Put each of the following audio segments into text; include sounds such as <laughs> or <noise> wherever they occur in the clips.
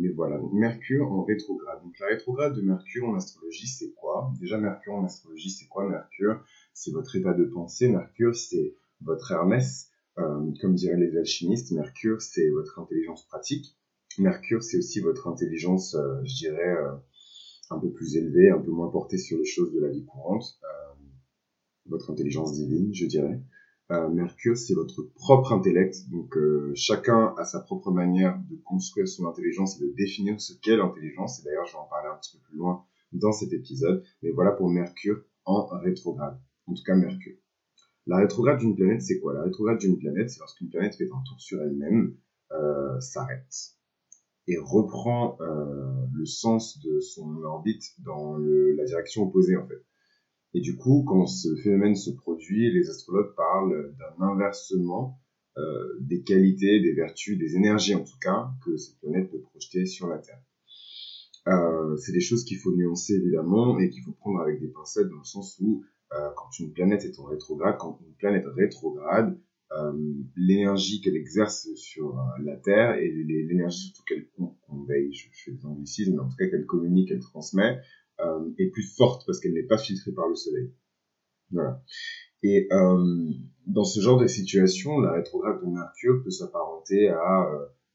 mais voilà, Mercure en rétrograde. Donc la rétrograde de Mercure en astrologie, c'est quoi? Déjà, Mercure en astrologie, c'est quoi Mercure? C'est votre état de pensée. Mercure, c'est votre Hermès. Euh, comme diraient les alchimistes, Mercure, c'est votre intelligence pratique. Mercure, c'est aussi votre intelligence, euh, je dirais, euh, un peu plus élevée, un peu moins portée sur les choses de la vie courante. votre intelligence divine, je dirais. Mercure, c'est votre propre intellect. Donc, chacun a sa propre manière de construire son intelligence et de définir ce qu'est l'intelligence. Et d'ailleurs, je vais en parler un petit peu plus loin dans cet épisode. Mais voilà pour Mercure en rétrograde. En tout cas, Mercure. La rétrograde d'une planète, c'est quoi? La rétrograde d'une planète, c'est lorsqu'une planète fait un tour sur elle-même, euh, s'arrête et reprend euh, le sens de son orbite dans le, la direction opposée en fait. Et du coup, quand ce phénomène se produit, les astrologues parlent d'un inversement euh, des qualités, des vertus, des énergies en tout cas, que cette planète peut projeter sur la Terre. Euh, c'est des choses qu'il faut nuancer évidemment et qu'il faut prendre avec des pincettes dans le sens où euh, quand une planète est en rétrograde, quand une planète rétrograde, euh, l'énergie qu'elle exerce sur euh, la Terre et l'énergie surtout qu'elle conveille, je, fais des anglicismes, mais en tout cas qu'elle communique, qu'elle transmet, est plus forte parce qu'elle n'est pas filtrée par le Soleil. Voilà. Et euh, dans ce genre de situation, la rétrograde de Mercure peut s'apparenter à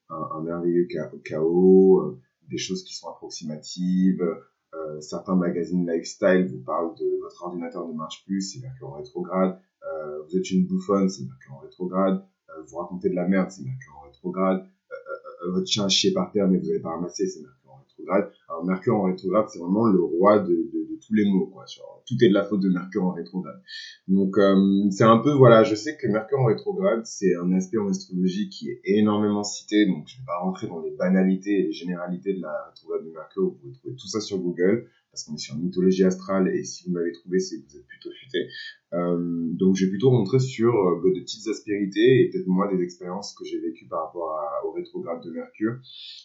un, un, merveilleux chaos, des choses qui sont approximatives, euh, certains magazines lifestyle vous parlent de votre ordinateur ne marche plus, c'est Mercure en rétrograde. Euh, vous êtes une bouffonne, c'est Mercure en rétrograde. Euh, vous racontez de la merde, c'est Mercure en rétrograde. votre chien chié par terre mais vous n'avez pas ramassé, c'est Mercure rétrograde. Alors Mercure en rétrograde, c'est vraiment le roi de, tous les mots, quoi. tout est de la faute de Mercure en rétrograde. Donc c'est un peu, voilà, je sais que Mercure en rétrograde, c'est un aspect en astrologie qui est énormément cité, donc je vais pas rentrer dans les banalités et les généralités de la rétrograde de Mercure, vous pouvez trouver tout ça sur Google parce qu'on est sur mythologie astrale et si vous m'avez trouvé, c'est que vous êtes plutôt futé. Euh, donc j'ai plutôt montré sur euh, bah, de petites aspérités et peut-être moi des expériences que j'ai vécues par rapport à, au rétrograde de Mercure.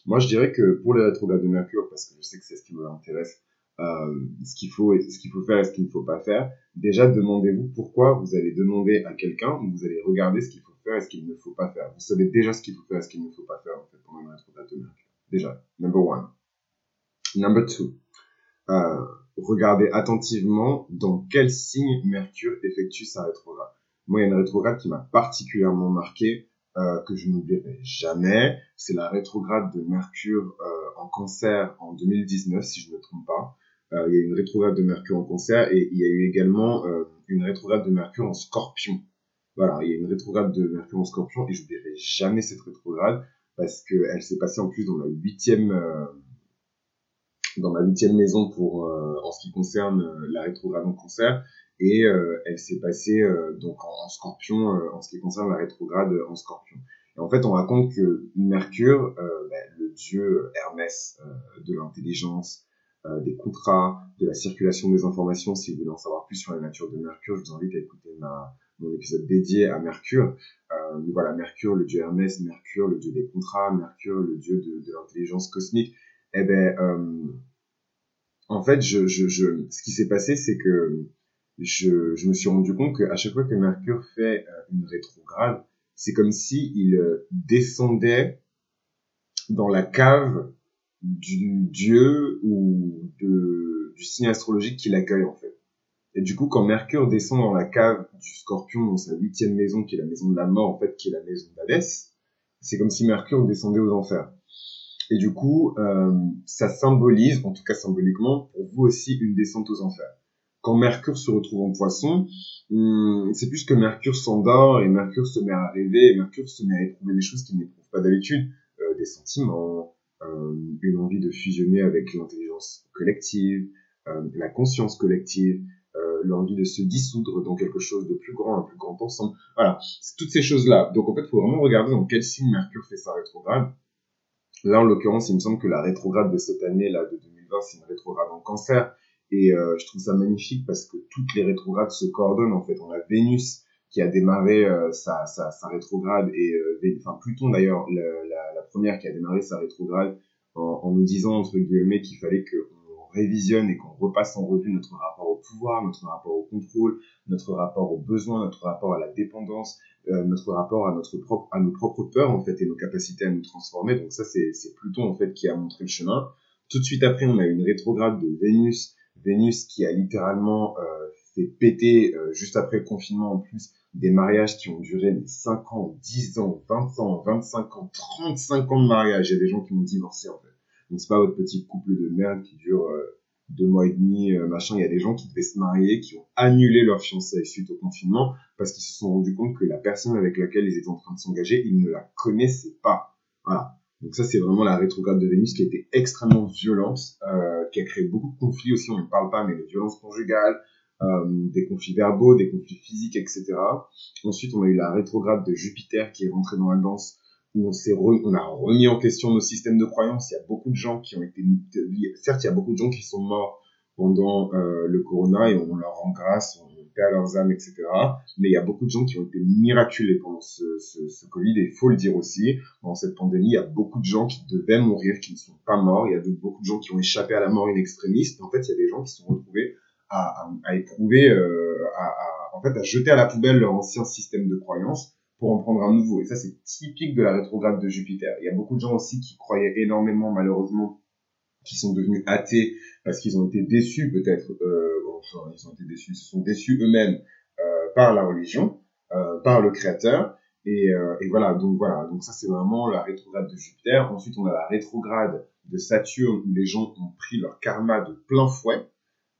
Moi je dirais que pour les rétrogrades de Mercure, parce que je sais que c'est ce qui m'intéresse, euh, ce qu'il faut ce qu'il faut faire et ce qu'il ne faut pas faire, déjà demandez-vous pourquoi vous allez demander à quelqu'un, vous allez regarder ce qu'il faut faire et ce qu'il ne faut pas faire. Vous savez déjà ce qu'il faut faire et ce qu'il ne faut pas faire en fait pendant une rétrograde de Mercure. Déjà, number one. Number two euh, regardez attentivement dans quel signe Mercure effectue sa rétrograde. Moi, il y a une rétrograde qui m'a particulièrement marqué, euh, que je n'oublierai jamais. C'est la rétrograde de Mercure euh, en cancer en 2019, si je ne me trompe pas. Euh, il y a une rétrograde de Mercure en cancer et il y a eu également euh, une rétrograde de Mercure en scorpion. Voilà, il y a une rétrograde de Mercure en scorpion et je n'oublierai jamais cette rétrograde parce qu'elle s'est passée en plus dans la huitième euh, dans ma huitième maison pour euh, en ce qui concerne euh, la rétrograde en cancer et euh, elle s'est passée donc en, scorpion en ce qui concerne la rétrograde en scorpion. Et en fait, on raconte que Mercure, ben, le dieu Hermès de l'intelligence, des contrats, de la circulation des informations. Si vous voulez en savoir plus sur la nature de Mercure, je vous invite à écouter ma, mon épisode dédié à Mercure. Euh, voilà, Mercure, le dieu Hermès, Mercure, le dieu des contrats, Mercure, le dieu de, de l'intelligence cosmique eh ben, euh, en fait, je, je, je, ce qui s'est passé, c'est que je, je me suis rendu compte qu'à chaque fois que Mercure fait euh, une rétrograde, c'est comme si il euh, descendait dans la cave du dieu ou de, du signe astrologique qui l'accueille en fait. Et du coup, quand Mercure descend dans la cave du Scorpion, dans sa huitième maison, qui est la maison de la mort en fait, qui est la maison d'Hadès, c'est comme si Mercure descendait aux enfers. Et du coup, euh, ça symbolise, en tout cas symboliquement, pour vous aussi une descente aux enfers. Quand Mercure se retrouve en poisson, hum, c'est plus que Mercure s'endort et Mercure se met à rêver et Mercure se met à éprouver des choses qu'il n'éprouve pas d'habitude, euh, des sentiments, euh, une envie de fusionner avec l'intelligence collective, euh, la conscience collective, euh, l'envie de se dissoudre dans quelque chose de plus grand, un plus grand ensemble. Voilà, c'est toutes ces choses-là. Donc en fait, il faut vraiment regarder dans quel signe Mercure fait sa rétrograde Là, en l'occurrence, il me semble que la rétrograde de cette année, là, de 2020, c'est une rétrograde en cancer. Et euh, je trouve ça magnifique parce que toutes les rétrogrades se coordonnent. En fait, on a Vénus qui a démarré euh, sa, sa, rétrograde et euh, enfin Pluton d'ailleurs, la, la, première qui a démarré sa rétrograde en, nous disant entre guillemets qu'il fallait qu'on révisionne et qu'on repasse en revue notre rapport au pouvoir, notre rapport au contrôle, notre rapport aux besoins, notre rapport à la dépendance, euh, notre rapport à notre propre, à nos propres peurs en fait et nos capacités à nous transformer. Donc ça c'est Pluton en fait qui a montré le chemin. Tout de suite après on a une rétrograde de Vénus, Vénus qui a littéralement euh, fait péter euh, juste après le confinement en plus des mariages qui ont duré 5 ans, 10 ans, 20 ans, 25 ans, 35 ans de mariage. Il y a des gens qui ont divorcé en fait. Donc c'est pas votre petit couple de merde qui dure euh, deux mois et demi, euh, machin. Il y a des gens qui devaient se marier, qui ont annulé leur fiançailles suite au confinement parce qu'ils se sont rendus compte que la personne avec laquelle ils étaient en train de s'engager, ils ne la connaissaient pas. Voilà. Donc ça, c'est vraiment la rétrograde de Vénus qui a été extrêmement violente, euh, qui a créé beaucoup de conflits aussi, on ne parle pas, mais les violences conjugales, euh, des conflits verbaux, des conflits physiques, etc. Ensuite, on a eu la rétrograde de Jupiter qui est rentrée dans la danse, où on s'est on a remis en question nos systèmes de croyances. Il y a beaucoup de gens qui ont été, certes, il y a beaucoup de gens qui sont morts pendant euh, le corona et on leur rend grâce, on perd leurs âmes, etc. Mais il y a beaucoup de gens qui ont été miraculés pendant ce, ce, ce Covid et il faut le dire aussi, pendant cette pandémie, il y a beaucoup de gens qui devaient mourir, qui ne sont pas morts. Il y a beaucoup de gens qui ont échappé à la mort in extremis. En fait, il y a des gens qui sont retrouvés à, à, éprouver, euh, à, à, en fait, à jeter à la poubelle leur ancien système de croyance pour en prendre un nouveau. Et ça, c'est typique de la rétrograde de Jupiter. Il y a beaucoup de gens aussi qui croyaient énormément, malheureusement, qui sont devenus athées parce qu'ils ont été déçus, peut-être, euh, enfin, ils ont été déçus, ils se sont déçus eux-mêmes euh, par la religion, euh, par le Créateur. Et, euh, et, voilà, donc voilà, donc ça c'est vraiment la rétrograde de Jupiter. Ensuite, on a la rétrograde de Saturne où les gens ont pris leur karma de plein fouet.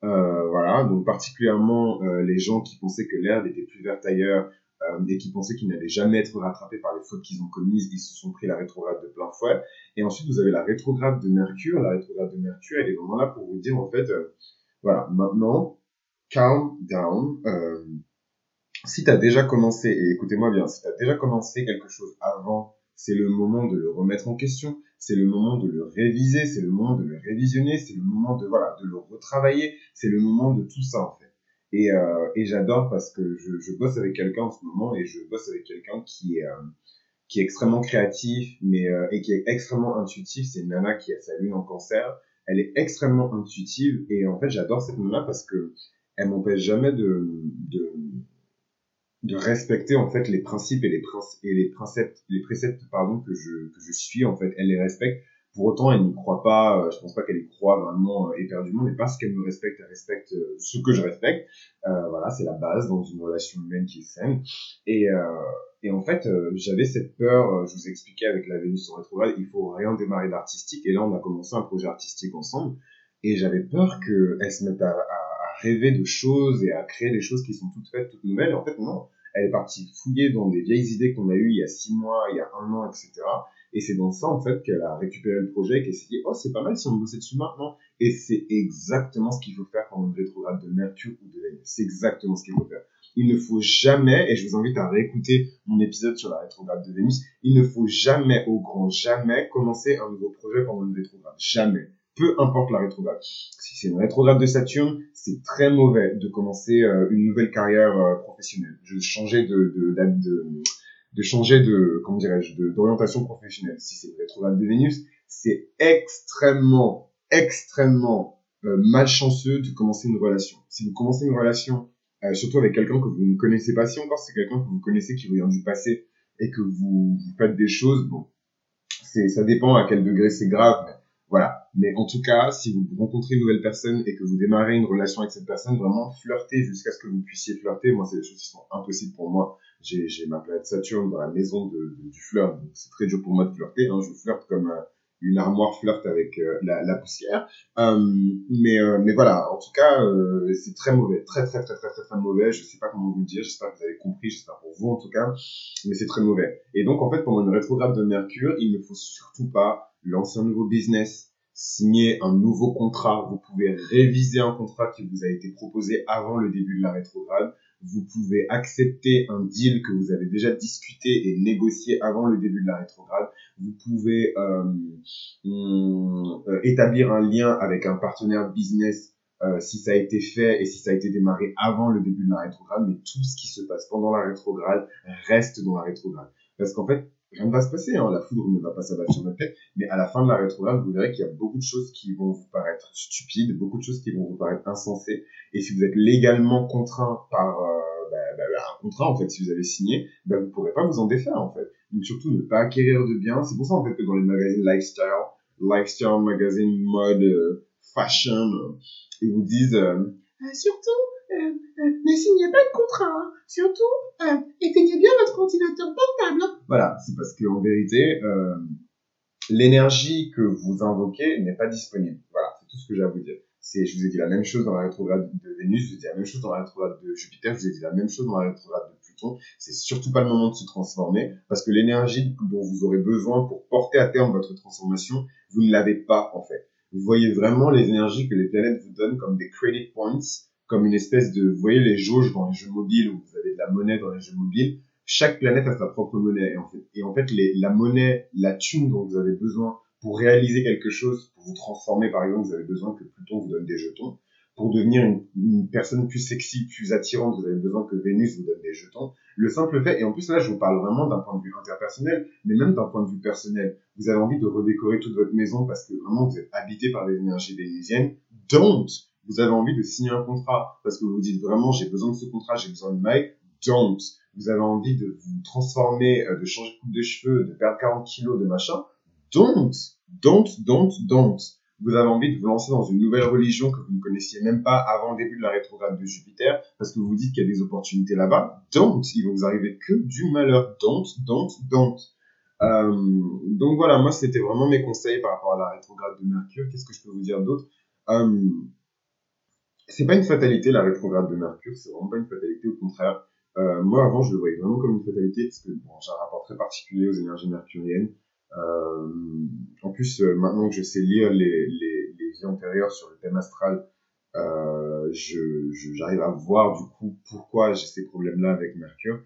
Euh, voilà, donc particulièrement euh, les gens qui pensaient que l'herbe était plus verte ailleurs et qui pensaient qu'ils n'allaient jamais être rattrapés par les fautes qu'ils ont commises, ils se sont pris la rétrograde de plein fouet. Et ensuite, vous avez la rétrograde de Mercure. La rétrograde de Mercure, elle est vraiment là pour vous dire, en fait, euh, voilà, maintenant, calm down. Euh, si tu as déjà commencé, et écoutez-moi bien, si tu as déjà commencé quelque chose avant, c'est le moment de le remettre en question c'est le moment de le réviser, c'est le moment de le révisionner, c'est le moment de voilà de le retravailler, c'est le moment de tout ça en fait. Et, euh, et j'adore parce que je, je bosse avec quelqu'un en ce moment et je bosse avec quelqu'un qui est euh, qui est extrêmement créatif, mais euh, et qui est extrêmement intuitif. C'est une nana qui a sa lune en cancer. Elle est extrêmement intuitive et en fait j'adore cette nana parce que elle m'empêche jamais de, de de respecter en fait les principes et les principes et les préceptes les préceptes pardon que je que je suis en fait elle les respecte pour autant elle n'y croit pas euh, je pense pas qu'elle y croit vraiment euh, éperdument mais parce qu'elle me respecte elle respecte euh, ce que je respecte euh, voilà c'est la base dans une relation humaine qui est saine et euh, et en fait j'avais cette peur je vous expliquais avec la Vénus en rétrograde il faut rien démarrer d'artistique et là on a commencé un projet artistique ensemble et j'avais peur que elle se mette à, à rêver de choses et à créer des choses qui sont toutes faites, toutes nouvelles. En fait, non. Elle est partie fouiller dans des vieilles idées qu'on a eues il y a six mois, il y a un an, etc. Et c'est dans ça, en fait, qu'elle a récupéré le projet et qu'elle s'est dit, oh, c'est pas mal si on bossait dessus maintenant. Et c'est exactement ce qu'il faut faire pendant une rétrograde de Mercure ou de Vénus. C'est exactement ce qu'il faut faire. Il ne faut jamais, et je vous invite à réécouter mon épisode sur la rétrograde de Vénus, il ne faut jamais, au grand jamais, commencer un nouveau projet pendant une rétrograde. Jamais peu importe la rétrograde. Si c'est une rétrograde de Saturne, c'est très mauvais de commencer euh, une nouvelle carrière euh, professionnelle. De changer de, de, de, de, changer de, comment dirais-je, d'orientation professionnelle. Si c'est une rétrograde de Vénus, c'est extrêmement, extrêmement euh, malchanceux de commencer une relation. Si vous commencez une relation, surtout avec quelqu'un que vous ne connaissez pas, si encore c'est quelqu'un que vous connaissez qui vient du passé et que vous, vous faites des choses, bon, c'est, ça dépend à quel degré c'est grave, mais voilà. Mais en tout cas, si vous rencontrez une nouvelle personne et que vous démarrez une relation avec cette personne, vraiment flirtez jusqu'à ce que vous puissiez flirter. Moi, c'est des choses qui sont impossibles pour moi. J'ai, j'ai ma planète Saturne dans la maison de, du flirt. Donc, c'est très dur pour moi de flirter. Hein. Je flirte comme euh, une armoire flirte avec euh, la, la, poussière. Euh, mais, euh, mais voilà, en tout cas, c'est très mauvais. Très, très, très, très, très, très mauvais. Je sais pas comment vous le dire. J'espère que vous avez compris. J'espère pour vous, en tout cas. Mais c'est très mauvais. Et donc, en fait, pendant une rétrograde de Mercure, il ne faut surtout pas lancer un nouveau business, signer un nouveau contrat, vous pouvez réviser un contrat qui vous a été proposé avant le début de la rétrograde, vous pouvez accepter un deal que vous avez déjà discuté et négocié avant le début de la rétrograde, vous pouvez euh, euh, établir un lien avec un partenaire business euh, si ça a été fait et si ça a été démarré avant le début de la rétrograde, mais tout ce qui se passe pendant la rétrograde reste dans la rétrograde. Parce qu'en fait, rien ne va se passer, hein. la foudre ne va pas s'abattre sur notre tête, mais à la fin de la rétrograde, vous verrez qu'il y a beaucoup de choses qui vont vous paraître stupides, beaucoup de choses qui vont vous paraître insensées, et si vous êtes légalement contraint par euh, bah, bah, bah, un contrat, en fait, si vous avez signé, vous pourrez pas vous en défaire, en fait. Donc surtout, ne pas acquérir de biens, c'est pour ça, en fait, que dans les magazines lifestyle, lifestyle magazine, mode, euh, fashion, euh, ils vous disent, surtout, ne signez pas de contrat, hein. surtout, éteignez bien votre ventilateur portable. Hein. Voilà, c'est parce qu'en vérité, euh, l'énergie que vous invoquez n'est pas disponible. Voilà, c'est tout ce que j'ai à vous dire. C'est, je vous ai dit la même chose dans la rétrograde de Vénus, je vous ai dit la même chose dans la rétrograde de Jupiter, je vous ai dit la même chose dans la rétrograde de Pluton. C'est surtout pas le moment de se transformer parce que l'énergie dont vous aurez besoin pour porter à terme votre transformation, vous ne l'avez pas en fait. Vous voyez vraiment les énergies que les planètes vous donnent comme des credit points, comme une espèce de, vous voyez les jauges dans les jeux mobiles où vous avez de la monnaie dans les jeux mobiles chaque planète a sa propre monnaie. Et en fait, et en fait les, la monnaie, la thune dont vous avez besoin pour réaliser quelque chose, pour vous transformer, par exemple, vous avez besoin que Pluton vous donne des jetons. Pour devenir une, personne plus sexy, plus attirante, vous avez besoin que Vénus vous donne des jetons. Le simple fait, et en plus là, je vous parle vraiment d'un point de vue interpersonnel, mais même d'un point de vue personnel. Vous avez envie de redécorer toute votre maison parce que vraiment vous êtes habité par les énergies vénusiennes. Don't! Vous avez envie de signer un contrat parce que vous vous dites vraiment j'ai besoin de ce contrat, j'ai besoin de Mike. Don't! vous avez envie de vous transformer, euh, de changer de coupe de cheveux, de perdre 40 kilos, de machin, don't, don't, don't, don't. Vous avez envie de vous lancer dans une nouvelle religion que vous ne connaissiez même pas avant le début de la rétrograde de Jupiter, parce que vous vous dites qu'il y a des opportunités là-bas. Don't, il va vous arriver que du malheur. Don't, don't, don't. Euh, donc voilà, moi c'était vraiment mes conseils par rapport à la rétrograde de Mercure. Qu'est-ce que je peux vous dire d'autre? Euh, C'est pas une fatalité la rétrograde de Mercure, c'est vraiment pas une fatalité, au contraire. Euh, moi, avant, je le voyais vraiment comme une fatalité parce que bon, j'ai un rapport très particulier aux énergies mercuriennes. Euh, en plus, euh, maintenant que je sais lire les, les, les vies antérieures sur le thème astral, euh, je, j'arrive à voir du coup pourquoi j'ai ces problèmes-là avec Mercure.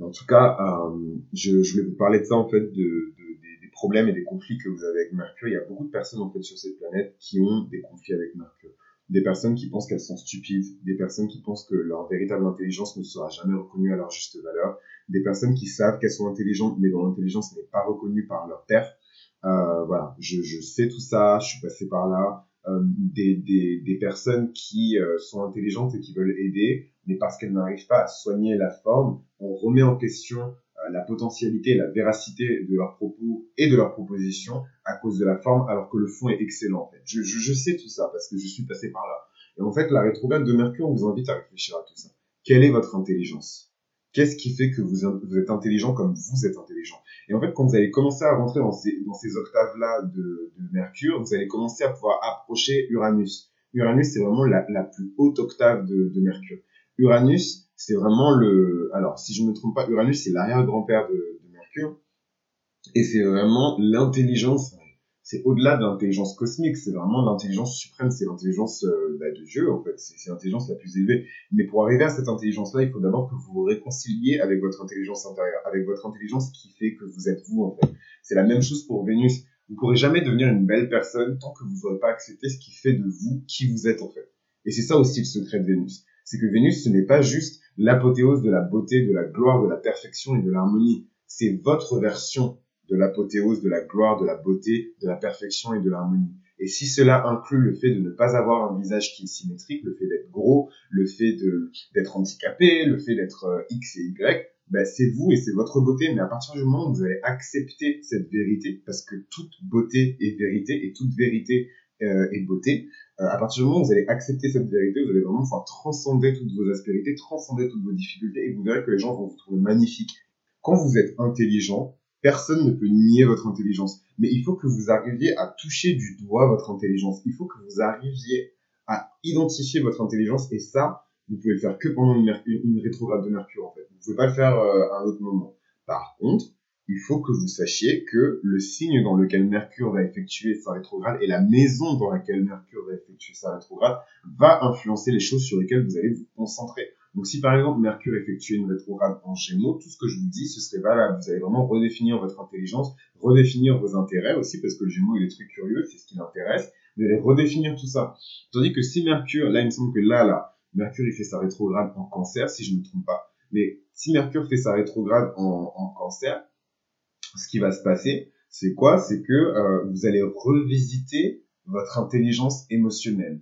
en tout cas, euh, je, je voulais vous parler de ça en fait, de, de, des, des problèmes et des conflits que vous avez avec Mercure. Il y a beaucoup de personnes en fait sur cette planète qui ont des conflits avec Mercure des personnes qui pensent qu'elles sont stupides, des personnes qui pensent que leur véritable intelligence ne sera jamais reconnue à leur juste valeur, des personnes qui savent qu'elles sont intelligentes mais dont l'intelligence n'est pas reconnue par leur père. Euh, voilà, je, je, sais tout ça, je suis passé par là. Euh, des, des, des, personnes qui euh, sont intelligentes et qui veulent aider, mais parce qu'elles n'arrivent pas à soigner la forme, on remet en question la potentialité, la véracité de leurs propos et de leurs propositions à cause de la forme, alors que le fond est excellent. En fait. Je, sais tout ça parce que je suis passé par là. Et en fait, la rétrograde de Mercure vous invite à réfléchir à tout ça. Quelle est votre intelligence? Qu'est-ce qui fait que vous, êtes intelligent comme vous êtes intelligent? Et en fait, quand vous allez commencer à rentrer dans ces, octaves-là de, Mercure, vous allez commencer à pouvoir approcher Uranus. Uranus, c'est vraiment la, la, plus haute octave de Mercure. Uranus, c'est vraiment le... Alors, si je ne me trompe pas, Uranus, c'est l'arrière-grand-père de, de Mercure. Et c'est vraiment l'intelligence c'est au-delà de l'intelligence cosmique, c'est vraiment l'intelligence suprême, c'est l'intelligence euh, bah, de Dieu en fait, c'est l'intelligence la plus élevée. Mais pour arriver à cette intelligence-là, il faut d'abord que vous vous réconciliez avec votre intelligence intérieure, avec votre intelligence qui fait que vous êtes vous en fait. C'est la même chose pour Vénus. Vous pourrez jamais devenir une belle personne tant que vous n'aurez pas accepté ce qui fait de vous qui vous êtes en fait. Et c'est ça aussi le secret de Vénus. C'est que Vénus, ce n'est pas juste l'apothéose de la beauté, de la gloire, de la perfection et de l'harmonie. C'est votre version de l'apothéose, de la gloire, de la beauté, de la perfection et de l'harmonie. Et si cela inclut le fait de ne pas avoir un visage qui est symétrique, le fait d'être gros, le fait d'être handicapé, le fait d'être euh, X et Y, ben c'est vous et c'est votre beauté. Mais à partir du moment où vous allez accepter cette vérité, parce que toute beauté est vérité et toute vérité euh, est beauté, euh, à partir du moment où vous allez accepter cette vérité, vous allez vraiment pouvoir transcender toutes vos aspérités, transcender toutes vos difficultés et vous verrez que les gens vont vous trouver magnifique. Quand vous êtes intelligent, Personne ne peut nier votre intelligence. Mais il faut que vous arriviez à toucher du doigt votre intelligence. Il faut que vous arriviez à identifier votre intelligence. Et ça, vous pouvez le faire que pendant une, rétrograde de Mercure, en fait. Vous pouvez pas le faire euh, à un autre moment. Par contre, il faut que vous sachiez que le signe dans lequel Mercure va effectuer sa rétrograde et la maison dans laquelle Mercure va effectuer sa rétrograde va influencer les choses sur lesquelles vous allez vous concentrer. Donc si par exemple Mercure effectue une rétrograde en Gémeaux, tout ce que je vous dis, ce serait valable. Vous allez vraiment redéfinir votre intelligence, redéfinir vos intérêts aussi, parce que le Gémeaux, il est très curieux, c'est ce qui l'intéresse. Vous allez redéfinir tout ça. Tandis que si Mercure, là, il me semble que là, là, Mercure, il fait sa rétrograde en cancer, si je ne me trompe pas. Mais si Mercure fait sa rétrograde en cancer, ce qui va se passer, c'est quoi? C'est que euh, vous allez revisiter votre intelligence émotionnelle.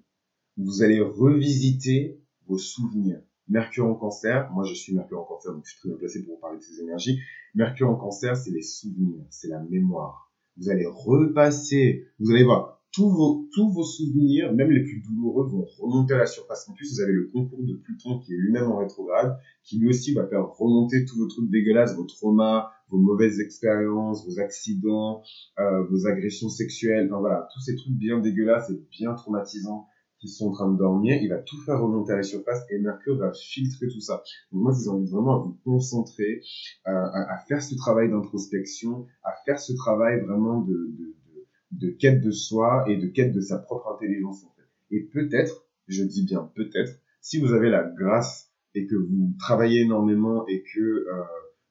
Vous allez revisiter vos souvenirs. Mercure en cancer, moi je suis Mercure en cancer, donc je suis très bien placé pour vous parler de ces énergies. Mercure en cancer, c'est les souvenirs, c'est la mémoire. Vous allez repasser, vous allez voir, tous vos, tous vos souvenirs, même les plus douloureux, vont remonter à la surface. En plus, vous avez le concours de Pluton qui est lui-même en rétrograde, qui lui aussi va faire remonter tous vos trucs dégueulasses, vos traumas, vos mauvaises expériences, vos accidents, euh, vos agressions sexuelles, enfin voilà, tous ces trucs bien dégueulasses et bien traumatisants qui sont en train de dormir, il va tout faire remonter à la surface et Mercure va filtrer tout ça. Donc moi, je vous invite vraiment à vous concentrer, euh, à, à, faire ce travail d'introspection, à faire ce travail vraiment de, de de quête de soi et de quête de sa propre intelligence en fait. Et peut-être, je dis bien peut-être, si vous avez la grâce et que vous travaillez énormément et que euh,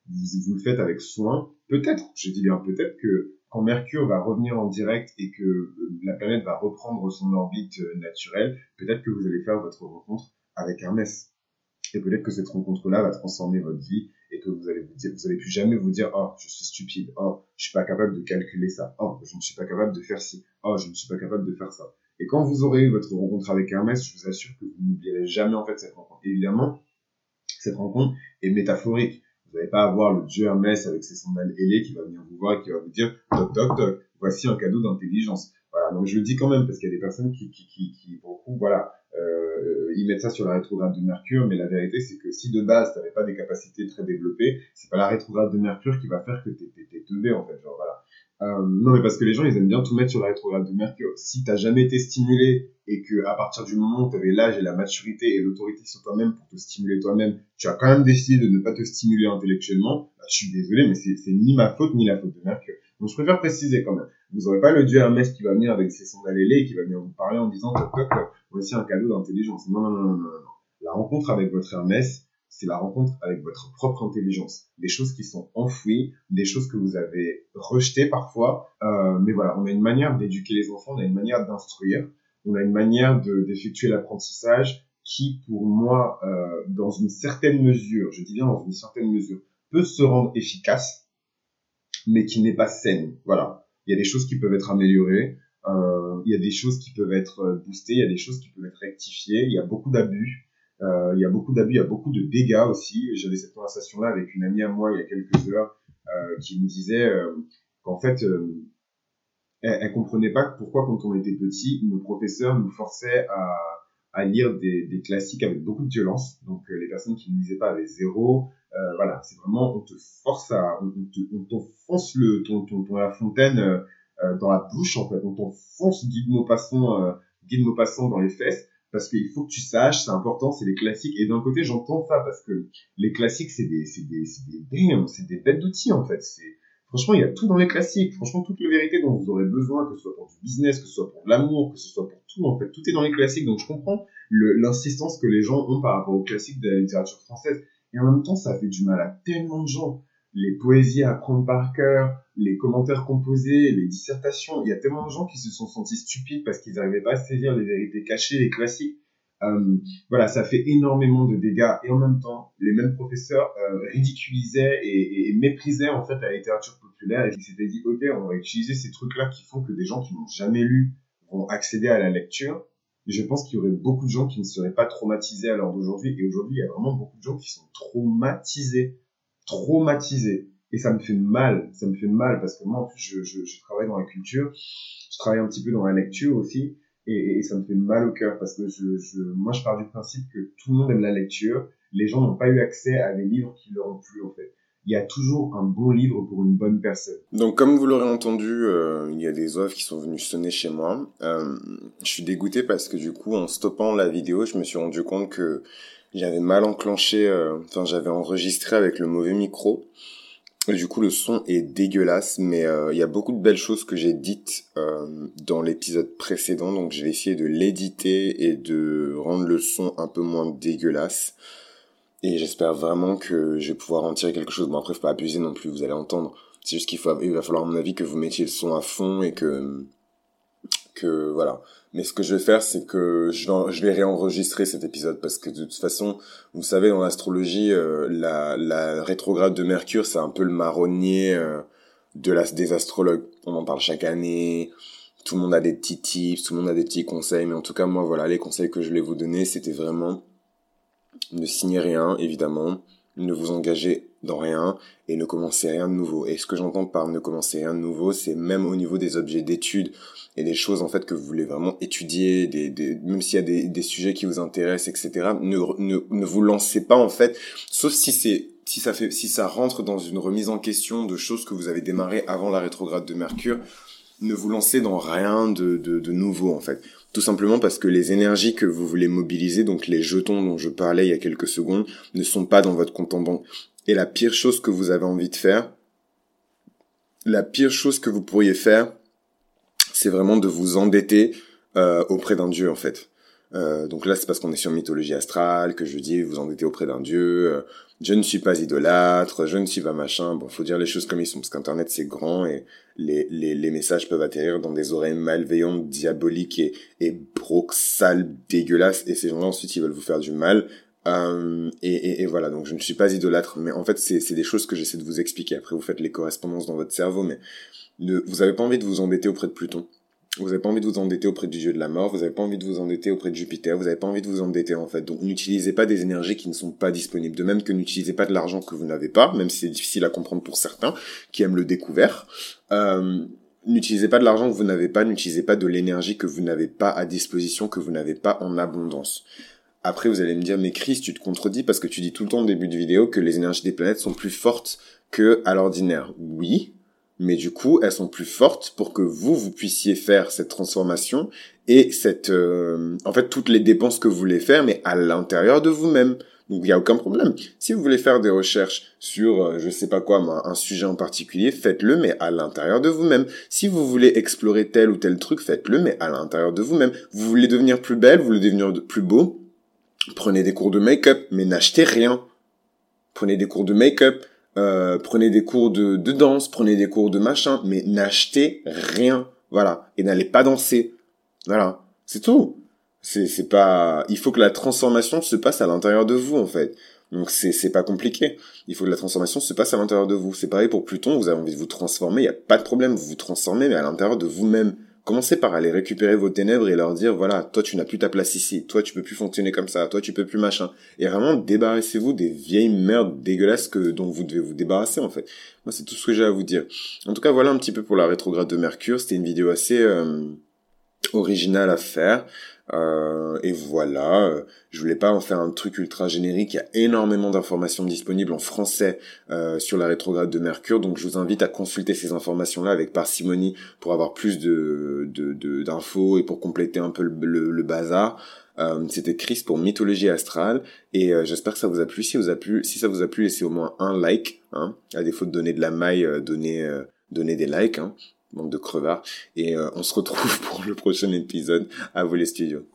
vous, vous, le faites avec soin, peut-être, je dis bien peut-être que quand Mercure va revenir en direct et que euh, la planète va reprendre son orbite euh, naturelle, peut-être que vous allez faire votre rencontre avec Hermès. Et peut-être que cette rencontre-là va transformer votre vie et que vous allez vous allez plus jamais vous dire, oh, je suis stupide, oh, je suis pas capable de calculer ça, oh, je ne suis pas capable de faire ci, oh, je ne suis pas capable de faire ça. Et quand vous aurez eu votre rencontre avec Hermès, je vous assure que vous n'oublierez jamais en fait cette rencontre. évidemment, cette rencontre est métaphorique. Vous n'allez pas avoir le dieu Hermès avec ses sandales ailées qui va venir vous voir et qui va vous dire, toc, toc, toc, voici un cadeau d'intelligence. Donc je le dis quand même parce qu'il y a des personnes qui, qui, qui, qui beaucoup, voilà, euh, ils mettent ça sur la rétrograde de Mercure, mais la vérité c'est que si de base tu n'avais pas des capacités très développées, c'est pas la rétrograde de Mercure qui va faire que t'es t'es teubé en fait, genre voilà. Euh, non mais parce que les gens ils aiment bien tout mettre sur la rétrograde de Mercure. Si t'as jamais été stimulé et que à partir du moment où tu avais l'âge et la maturité et l'autorité sur toi-même pour te stimuler toi-même, tu as quand même décidé de ne pas te stimuler intellectuellement, bah, je suis désolé mais c'est ni ma faute ni la faute de Mercure. Donc je préfère préciser quand même. Vous aurez pas le dieu Hermès qui va venir avec ses sandales ailées et qui va venir vous parler en disant toc toc voici un cadeau d'intelligence. Non, non, non, non, non, non. La rencontre avec votre Hermès, c'est la rencontre avec votre propre intelligence. Des choses qui sont enfouies, des choses que vous avez rejetées parfois. Euh, mais voilà, on a une manière d'éduquer les enfants, on a une manière d'instruire, on a une manière d'effectuer l'apprentissage qui, pour moi, euh, dans une certaine mesure, je dis bien dans une certaine mesure, peut se rendre efficace, mais qui n'est pas saine. Voilà. Il y a des choses qui peuvent être améliorées. Euh, il y a des choses qui peuvent être euh, boostées, il y a des choses qui peuvent être rectifiées, il y a beaucoup d'abus. Euh, il y a beaucoup d'abus, il y a beaucoup de dégâts aussi. J'avais cette conversation-là avec une amie à moi il y a quelques heures qui me disait qu'en fait, elle, elle, comprenait pas pourquoi quand on était petit, nos professeurs nous forçaient à, à lire des, des, classiques avec beaucoup de violence. Donc les personnes qui ne lisaient pas avaient zéro. Voilà, c'est vraiment on te force à, on t'enfonce le ton, ton, ton, la fontaine euh, dans la bouche en fait. On t'enfonce Guy de Maupassant, euh, Guy Maupassant dans les fesses parce qu'il faut que tu saches, c'est important, c'est les classiques. Et d'un côté, j'entends ça parce que les classiques, c'est des, c'est des, c'est des, c'est des bêtes d'outils en fait. C'est franchement, il y a tout dans les classiques. Franchement, toute la vérité dont vous aurez besoin, que ce soit pour du business, que ce soit pour de l'amour, que ce soit pour tout en fait, tout est dans les classiques. Donc je comprends l'insistance que les gens ont par rapport aux classiques de la littérature française. Et en même temps, ça fait du mal à tellement de gens les poésies à apprendre par cœur, les commentaires composés, les dissertations. Il y a tellement de gens qui se sont sentis stupides parce qu'ils n'arrivaient pas à saisir les vérités cachées, les classiques. Euh, voilà, ça fait énormément de dégâts. Et en même temps, les mêmes professeurs euh, ridiculisaient et, et, méprisaient en fait la littérature populaire et ils s'étaient dit, ok, on va utiliser ces trucs-là qui font que des gens qui n'ont jamais lu vont accéder à la lecture. Je pense qu'il y aurait beaucoup de gens qui ne seraient pas traumatisés à l'heure d'aujourd'hui. Et aujourd'hui, il y a vraiment beaucoup de gens qui sont traumatisés traumatisé. Et ça me fait mal, ça me fait mal parce que moi, en plus, je, je, je travaille dans la culture, je travaille un petit peu dans la lecture aussi, et, et ça me fait mal au cœur parce que je, je, moi, je pars du principe que tout le monde aime la lecture. Les gens n'ont pas eu accès à des livres qui leur ont plu, en fait. Il y a toujours un bon livre pour une bonne personne. Donc, comme vous l'aurez entendu, euh, il y a des oeuvres qui sont venues sonner chez moi. Euh, je suis dégoûté parce que du coup, en stoppant la vidéo, je me suis rendu compte que j'avais mal enclenché, euh, enfin j'avais enregistré avec le mauvais micro. Du coup le son est dégueulasse, mais il y a beaucoup de belles choses que j'ai dites dans l'épisode précédent, donc je vais essayer de l'éditer et de rendre le son un peu moins dégueulasse. Et j'espère vraiment que je vais pouvoir en tirer quelque chose. Bon après faut pas abuser non plus, vous allez entendre. C'est juste qu'il faut, il va falloir à mon avis que vous mettiez le son à fond et que que voilà. Mais ce que je vais faire, c'est que je vais, réenregistrer cet épisode parce que de toute façon, vous savez, dans l'astrologie, euh, la, la rétrograde de Mercure, c'est un peu le marronnier euh, de la, des astrologues. On en parle chaque année. Tout le monde a des petits tips, tout le monde a des petits conseils. Mais en tout cas, moi, voilà, les conseils que je voulais vous donner, c'était vraiment ne signez rien, évidemment. Ne vous engagez dans rien et ne commencez rien de nouveau. Et ce que j'entends par ne commencer rien de nouveau, c'est même au niveau des objets d'étude et des choses en fait que vous voulez vraiment étudier, même s'il y a des, sujets qui vous intéressent, etc. Ne vous lancez pas en fait, sauf si c'est si ça fait si ça rentre dans une remise en question de choses que vous avez démarré avant la rétrograde de Mercure, ne vous lancez dans rien de, de, de nouveau en fait. Tout simplement parce que les énergies que vous voulez mobiliser, donc les jetons dont je parlais il y a quelques secondes, ne sont pas dans votre compte en banque. Et la pire chose que vous avez envie de faire, la pire chose que vous pourriez faire, c'est vraiment de vous endetter euh, auprès d'un dieu en fait. Euh, donc là, c'est parce qu'on est sur mythologie astrale que je dis vous endetter auprès d'un dieu. Euh, je ne suis pas idolâtre, je ne suis pas machin. Bon, faut dire les choses comme ils sont parce qu'Internet c'est grand et les, les, les messages peuvent atterrir dans des oreilles malveillantes, diaboliques et, et broques, sales, dégueulasses. Et ces gens-là ensuite ils veulent vous faire du mal. Euh, et, et, voilà, donc je ne suis pas idolâtre, mais en fait c'est des choses que j'essaie de vous expliquer. Après vous faites les correspondances dans votre cerveau, mais ne, vous avez pas envie de vous embêter auprès de Pluton. Vous n'avez pas envie de vous endetter auprès du dieu de la mort, vous n'avez pas envie de vous endetter auprès de Jupiter, vous n'avez pas envie de vous endetter en fait. Donc n'utilisez pas des énergies qui ne sont pas disponibles. De même que n'utilisez pas de l'argent que vous n'avez pas, même si c'est difficile à comprendre pour certains qui aiment le découvert. Euh, n'utilisez pas de l'argent que vous n'avez pas, n'utilisez pas de l'énergie que vous n'avez pas à disposition, que vous n'avez pas en abondance. Après, vous allez me dire, mais Chris, tu te contredis parce que tu dis tout le temps au début de vidéo que les énergies des planètes sont plus fortes que à l'ordinaire. Oui, mais du coup, elles sont plus fortes pour que vous, vous puissiez faire cette transformation et cette, euh, en fait, toutes les dépenses que vous voulez faire, mais à l'intérieur de vous-même. Donc, il n'y a aucun problème. Si vous voulez faire des recherches sur, euh, je sais pas quoi, un sujet en particulier, faites-le, mais à l'intérieur de vous-même. Si vous voulez explorer tel ou tel truc, faites-le, mais à l'intérieur de vous-même. Vous voulez devenir plus belle, vous voulez devenir plus beau, prenez des cours de make-up, mais n'achetez rien. Prenez des cours de make-up, euh, prenez des cours de, de danse, prenez des cours de machin, mais n'achetez rien, voilà, et n'allez pas danser, voilà, c'est tout. C'est c'est pas, il faut que la transformation se passe à l'intérieur de vous en fait. Donc c'est c'est pas compliqué. Il faut que la transformation se passe à l'intérieur de vous. C'est pareil pour Pluton. Vous avez envie de vous transformer, il y a pas de problème. Vous vous transformez, mais à l'intérieur de vous-même. Commencez par aller récupérer vos ténèbres et leur dire, voilà, toi tu n'as plus ta place ici, toi tu peux plus fonctionner comme ça, toi tu peux plus machin. Et vraiment débarrassez-vous des vieilles merdes dégueulasses que, dont vous devez vous débarrasser en fait. Moi c'est tout ce que j'ai à vous dire. En tout cas voilà un petit peu pour la rétrograde de Mercure. C'était une vidéo assez euh, originale à faire. Euh, et voilà, euh, je voulais pas en faire un truc ultra générique. Il y a énormément d'informations disponibles en français euh, sur la rétrograde de Mercure, donc je vous invite à consulter ces informations-là avec parcimonie pour avoir plus de d'infos et pour compléter un peu le, bazar. C'était Chris pour Mythologie Astrale et j'espère que ça vous a plu. Si ça vous a plu, laissez au moins un like. Hein, à défaut de donner de la maille, donnez donnez des likes. Hein manque de crevards. Et euh, on se retrouve <laughs> pour le prochain épisode. À vous les studios.